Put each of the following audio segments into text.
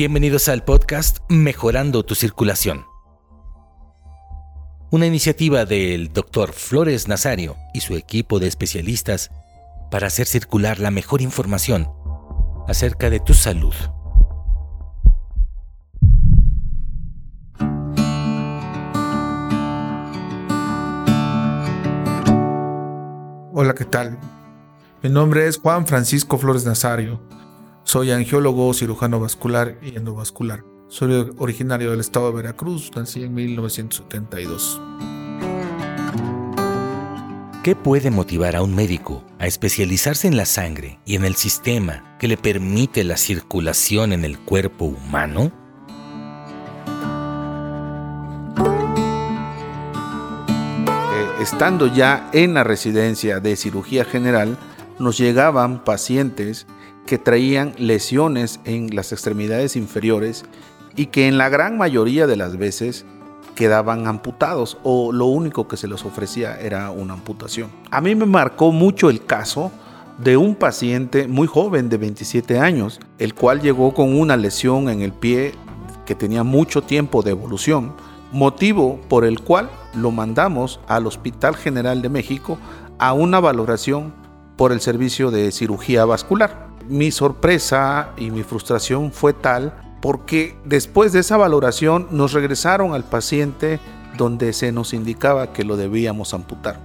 Bienvenidos al podcast Mejorando tu Circulación. Una iniciativa del Dr. Flores Nazario y su equipo de especialistas para hacer circular la mejor información acerca de tu salud. Hola, ¿qué tal? Mi nombre es Juan Francisco Flores Nazario. Soy angiólogo, cirujano vascular y endovascular. Soy originario del estado de Veracruz, nací en 1972. ¿Qué puede motivar a un médico a especializarse en la sangre y en el sistema que le permite la circulación en el cuerpo humano? estando ya en la residencia de cirugía general, nos llegaban pacientes que traían lesiones en las extremidades inferiores y que en la gran mayoría de las veces quedaban amputados o lo único que se les ofrecía era una amputación. A mí me marcó mucho el caso de un paciente muy joven de 27 años, el cual llegó con una lesión en el pie que tenía mucho tiempo de evolución, motivo por el cual lo mandamos al Hospital General de México a una valoración por el servicio de cirugía vascular. Mi sorpresa y mi frustración fue tal porque después de esa valoración nos regresaron al paciente donde se nos indicaba que lo debíamos amputar.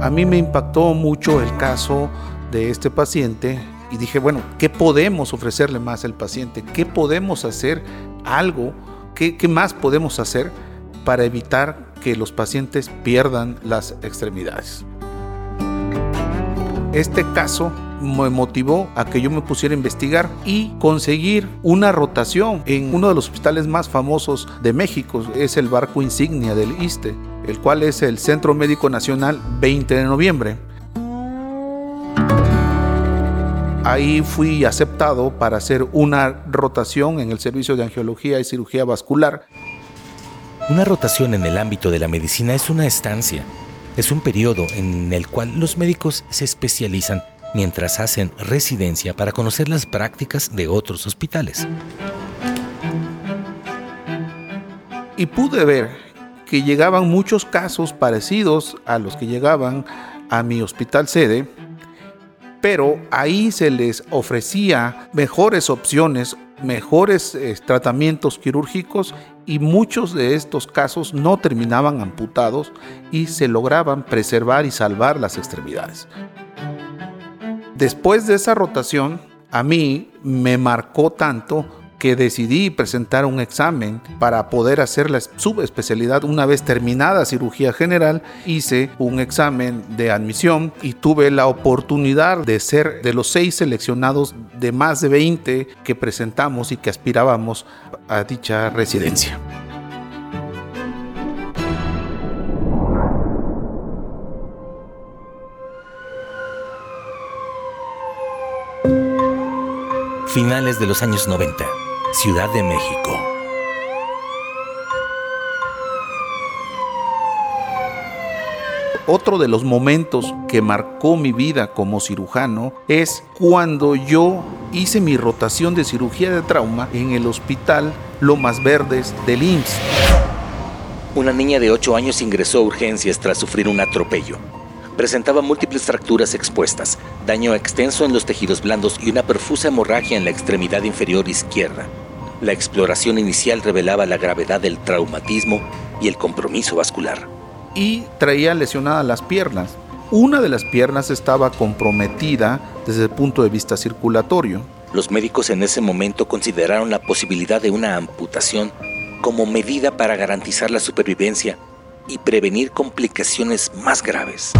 A mí me impactó mucho el caso de este paciente y dije, bueno, ¿qué podemos ofrecerle más al paciente? ¿Qué podemos hacer? Algo ¿Qué, más podemos hacer para evitar que los pacientes pierdan las extremidades? Este caso me motivó a que yo me pusiera a investigar y conseguir una rotación en uno de los hospitales más famosos de México, es el barco insignia del ISTE, el cual es el Centro Médico Nacional 20 de noviembre. Ahí fui aceptado para hacer una rotación en el servicio de angiología y cirugía vascular. Una rotación en el ámbito de la medicina es una estancia. Es un periodo en el cual los médicos se especializan mientras hacen residencia para conocer las prácticas de otros hospitales. Y pude ver que llegaban muchos casos parecidos a los que llegaban a mi hospital sede pero ahí se les ofrecía mejores opciones, mejores eh, tratamientos quirúrgicos y muchos de estos casos no terminaban amputados y se lograban preservar y salvar las extremidades. Después de esa rotación, a mí me marcó tanto que decidí presentar un examen para poder hacer la subespecialidad. Una vez terminada cirugía general, hice un examen de admisión y tuve la oportunidad de ser de los seis seleccionados de más de 20 que presentamos y que aspirábamos a dicha residencia. Finales de los años 90. Ciudad de México. Otro de los momentos que marcó mi vida como cirujano es cuando yo hice mi rotación de cirugía de trauma en el hospital Lomas Verdes del IMSS. Una niña de 8 años ingresó a urgencias tras sufrir un atropello. Presentaba múltiples fracturas expuestas, daño extenso en los tejidos blandos y una perfusa hemorragia en la extremidad inferior izquierda. La exploración inicial revelaba la gravedad del traumatismo y el compromiso vascular. Y traía lesionadas las piernas. Una de las piernas estaba comprometida desde el punto de vista circulatorio. Los médicos en ese momento consideraron la posibilidad de una amputación como medida para garantizar la supervivencia y prevenir complicaciones más graves.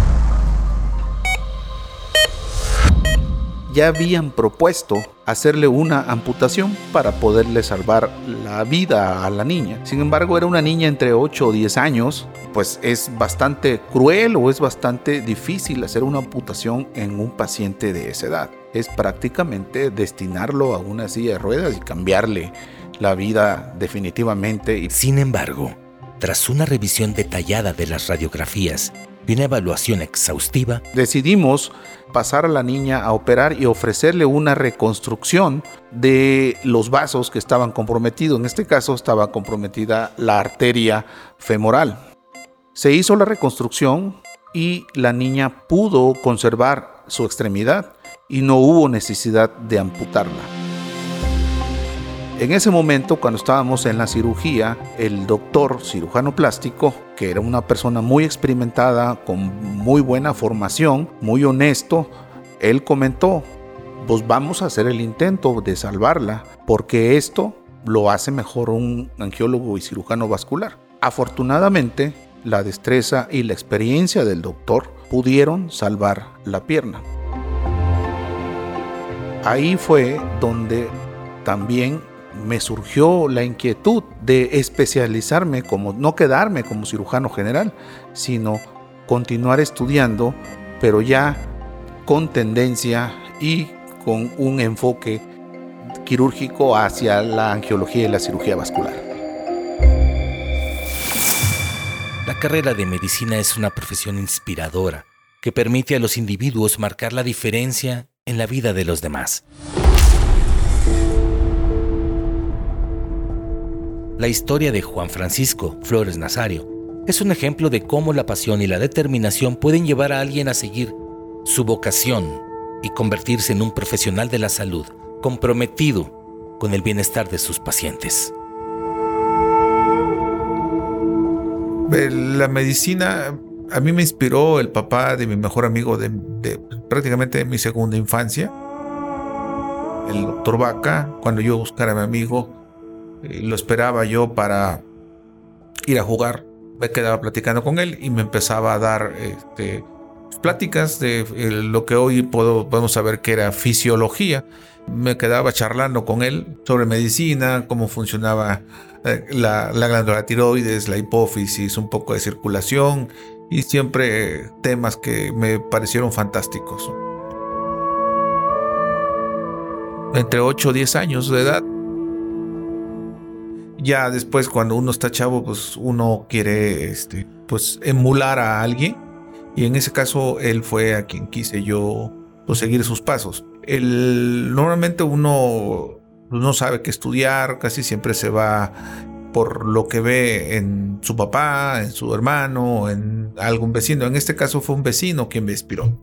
ya habían propuesto hacerle una amputación para poderle salvar la vida a la niña. Sin embargo, era una niña entre 8 o 10 años, pues es bastante cruel o es bastante difícil hacer una amputación en un paciente de esa edad. Es prácticamente destinarlo a una silla de ruedas y cambiarle la vida definitivamente. Sin embargo, tras una revisión detallada de las radiografías y una evaluación exhaustiva, decidimos pasar a la niña a operar y ofrecerle una reconstrucción de los vasos que estaban comprometidos. En este caso estaba comprometida la arteria femoral. Se hizo la reconstrucción y la niña pudo conservar su extremidad y no hubo necesidad de amputarla. En ese momento, cuando estábamos en la cirugía, el doctor cirujano plástico, que era una persona muy experimentada, con muy buena formación, muy honesto, él comentó, pues vamos a hacer el intento de salvarla, porque esto lo hace mejor un angiólogo y cirujano vascular. Afortunadamente, la destreza y la experiencia del doctor pudieron salvar la pierna. Ahí fue donde también me surgió la inquietud de especializarme como, no quedarme como cirujano general, sino continuar estudiando, pero ya con tendencia y con un enfoque quirúrgico hacia la angiología y la cirugía vascular. La carrera de medicina es una profesión inspiradora que permite a los individuos marcar la diferencia en la vida de los demás. La historia de Juan Francisco Flores Nazario es un ejemplo de cómo la pasión y la determinación pueden llevar a alguien a seguir su vocación y convertirse en un profesional de la salud comprometido con el bienestar de sus pacientes. La medicina a mí me inspiró el papá de mi mejor amigo de, prácticamente de mi segunda infancia, el doctor Vaca, cuando yo buscara a mi amigo lo esperaba yo para ir a jugar. Me quedaba platicando con él y me empezaba a dar este, pláticas de eh, lo que hoy podemos saber que era fisiología. Me quedaba charlando con él sobre medicina, cómo funcionaba eh, la, la glándula tiroides, la hipófisis, un poco de circulación y siempre temas que me parecieron fantásticos. Entre 8 o 10 años de edad ya después cuando uno está chavo, pues uno quiere este, pues emular a alguien. Y en ese caso él fue a quien quise yo pues, seguir sus pasos. El, normalmente uno no sabe qué estudiar, casi siempre se va por lo que ve en su papá, en su hermano, en algún vecino. En este caso fue un vecino quien me inspiró.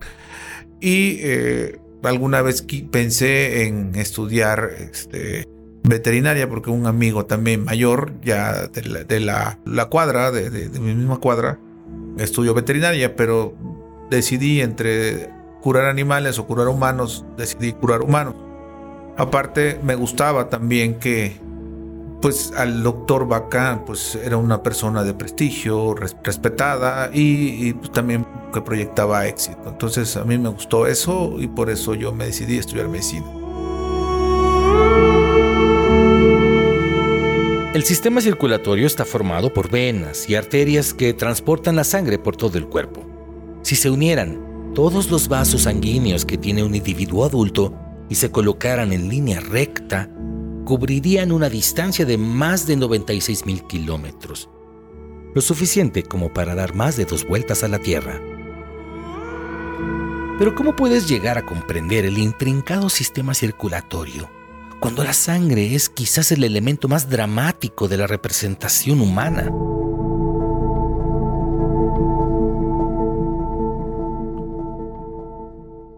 Y eh, alguna vez pensé en estudiar este, veterinaria porque un amigo también mayor, ya de la, cuadra, de, mi misma cuadra, estudió veterinaria, pero decidí entre curar animales o curar humanos, decidí curar humanos. Aparte, me gustaba también que, pues, al doctor Bacán, pues, era una persona de prestigio, respetada y, y pues, también que proyectaba éxito. Entonces, a mí me gustó eso y por eso yo me decidí a estudiar medicina. El sistema circulatorio está formado por venas y arterias que transportan la sangre por todo el cuerpo. Si se unieran todos los vasos sanguíneos que tiene un individuo adulto y se colocaran en línea recta, cubrirían una distancia de más de 96 mil kilómetros, lo suficiente como para dar más de dos vueltas a la Tierra. Pero ¿cómo puedes llegar a comprender el intrincado sistema circulatorio? Cuando la sangre es quizás el elemento más dramático de la representación humana.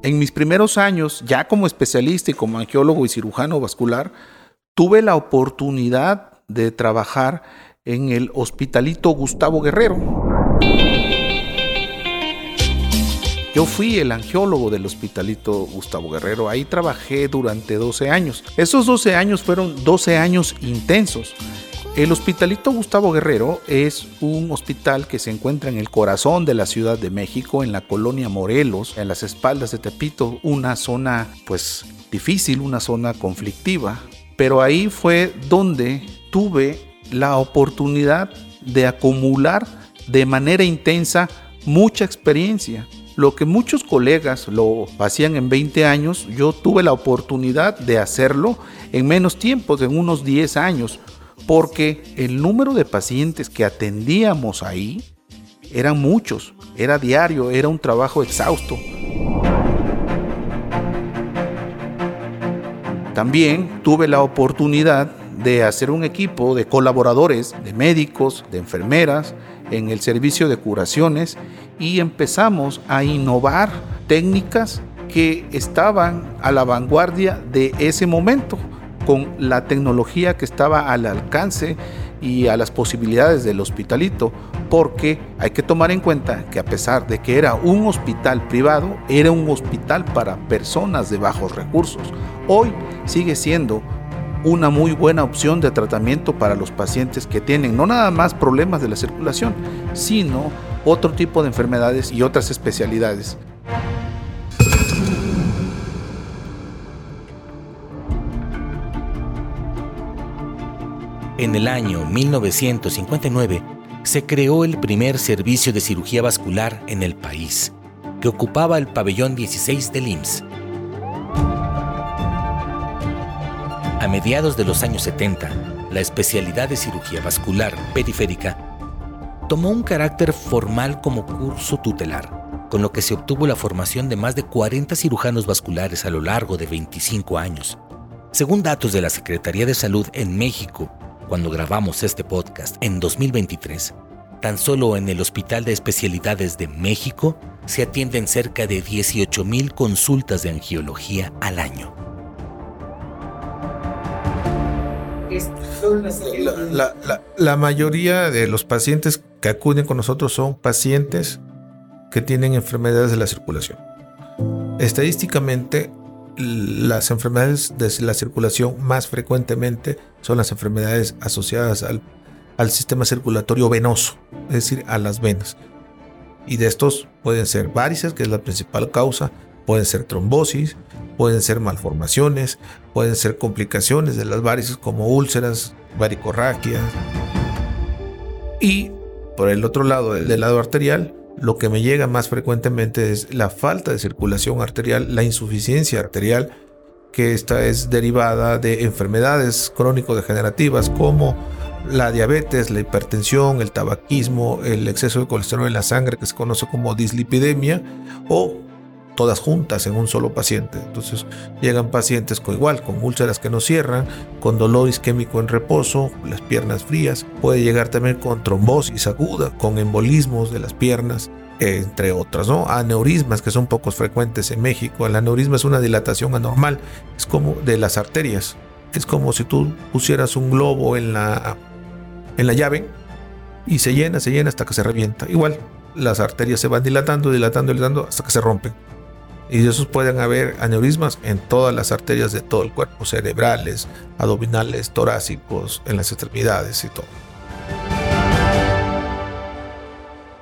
En mis primeros años, ya como especialista y como angiólogo y cirujano vascular, tuve la oportunidad de trabajar en el Hospitalito Gustavo Guerrero. Yo fui el angiólogo del hospitalito Gustavo Guerrero, ahí trabajé durante 12 años. Esos 12 años fueron 12 años intensos. El Hospitalito Gustavo Guerrero es un hospital que se encuentra en el corazón de la Ciudad de México, en la colonia Morelos, en las espaldas de Tepito, una zona pues difícil, una zona conflictiva. Pero ahí fue donde tuve la oportunidad de acumular de manera intensa mucha experiencia. Lo que muchos colegas lo hacían en 20 años, yo tuve la oportunidad de hacerlo en menos tiempo, en unos 10 años, porque el número de pacientes que atendíamos ahí eran muchos, era diario, era un trabajo exhausto. También tuve la oportunidad de hacer un equipo de colaboradores, de médicos, de enfermeras, en el servicio de curaciones y empezamos a innovar técnicas que estaban a la vanguardia de ese momento con la tecnología que estaba al alcance y a las posibilidades del hospitalito, porque hay que tomar en cuenta que a pesar de que era un hospital privado, era un hospital para personas de bajos recursos. Hoy sigue siendo una muy buena opción de tratamiento para los pacientes que tienen no nada más problemas de la circulación, sino otro tipo de enfermedades y otras especialidades. En el año 1959 se creó el primer servicio de cirugía vascular en el país, que ocupaba el pabellón 16 del IMSS. A mediados de los años 70, la especialidad de cirugía vascular periférica tomó un carácter formal como curso tutelar, con lo que se obtuvo la formación de más de 40 cirujanos vasculares a lo largo de 25 años. Según datos de la Secretaría de Salud en México, cuando grabamos este podcast en 2023, tan solo en el Hospital de Especialidades de México se atienden cerca de 18.000 consultas de angiología al año. La, mayoría de los pacientes que acuden con nosotros son pacientes que tienen enfermedades de la circulación. Estadísticamente, las enfermedades de la circulación más frecuentemente son las enfermedades asociadas al, al sistema circulatorio venoso, es decir, a las venas. Y de estos pueden ser varices, que es la principal causa, pueden ser trombosis, pueden ser malformaciones, pueden ser complicaciones de las varices como úlceras, varicorraquias. Y por el otro lado, del lado arterial, lo que me llega más frecuentemente es la falta de circulación arterial, la insuficiencia arterial, que esta es derivada de enfermedades crónico-degenerativas como la diabetes, la hipertensión, el tabaquismo, el exceso de colesterol en la sangre que se conoce como dislipidemia o todas juntas en un solo paciente. Entonces llegan pacientes con igual, con úlceras que no cierran, con dolor isquémico en reposo, las piernas frías. Puede llegar también con trombosis aguda, con embolismos de las piernas, entre otras, ¿no? Aneurismas que son pocos frecuentes en México. El aneurisma es una dilatación anormal, es como de las arterias. Es como si tú pusieras un globo en la, en la llave y se llena, se llena hasta que se revienta. Igual, las arterias se van dilatando, dilatando, dilatando hasta que se rompen y de esos pueden haber aneurismas en todas las arterias de todo el cuerpo, cerebrales, abdominales, torácicos, en las extremidades y todo.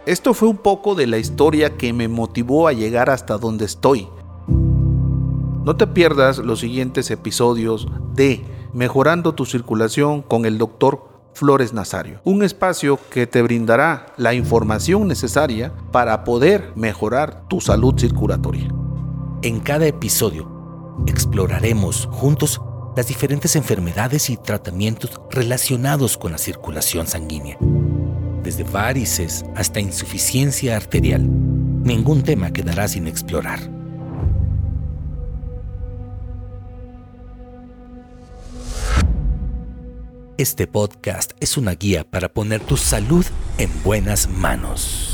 Esto fue un poco de la historia que me motivó a llegar hasta donde estoy. No te pierdas los siguientes episodios de Mejorando tu circulación con el doctor Flores Nazario, un espacio que te brindará la información necesaria para poder mejorar tu salud circulatoria. En cada episodio exploraremos juntos las diferentes enfermedades y tratamientos relacionados con la circulación sanguínea, desde varices hasta insuficiencia arterial. Ningún tema quedará sin explorar. Este podcast es una guía para poner tu salud en buenas manos.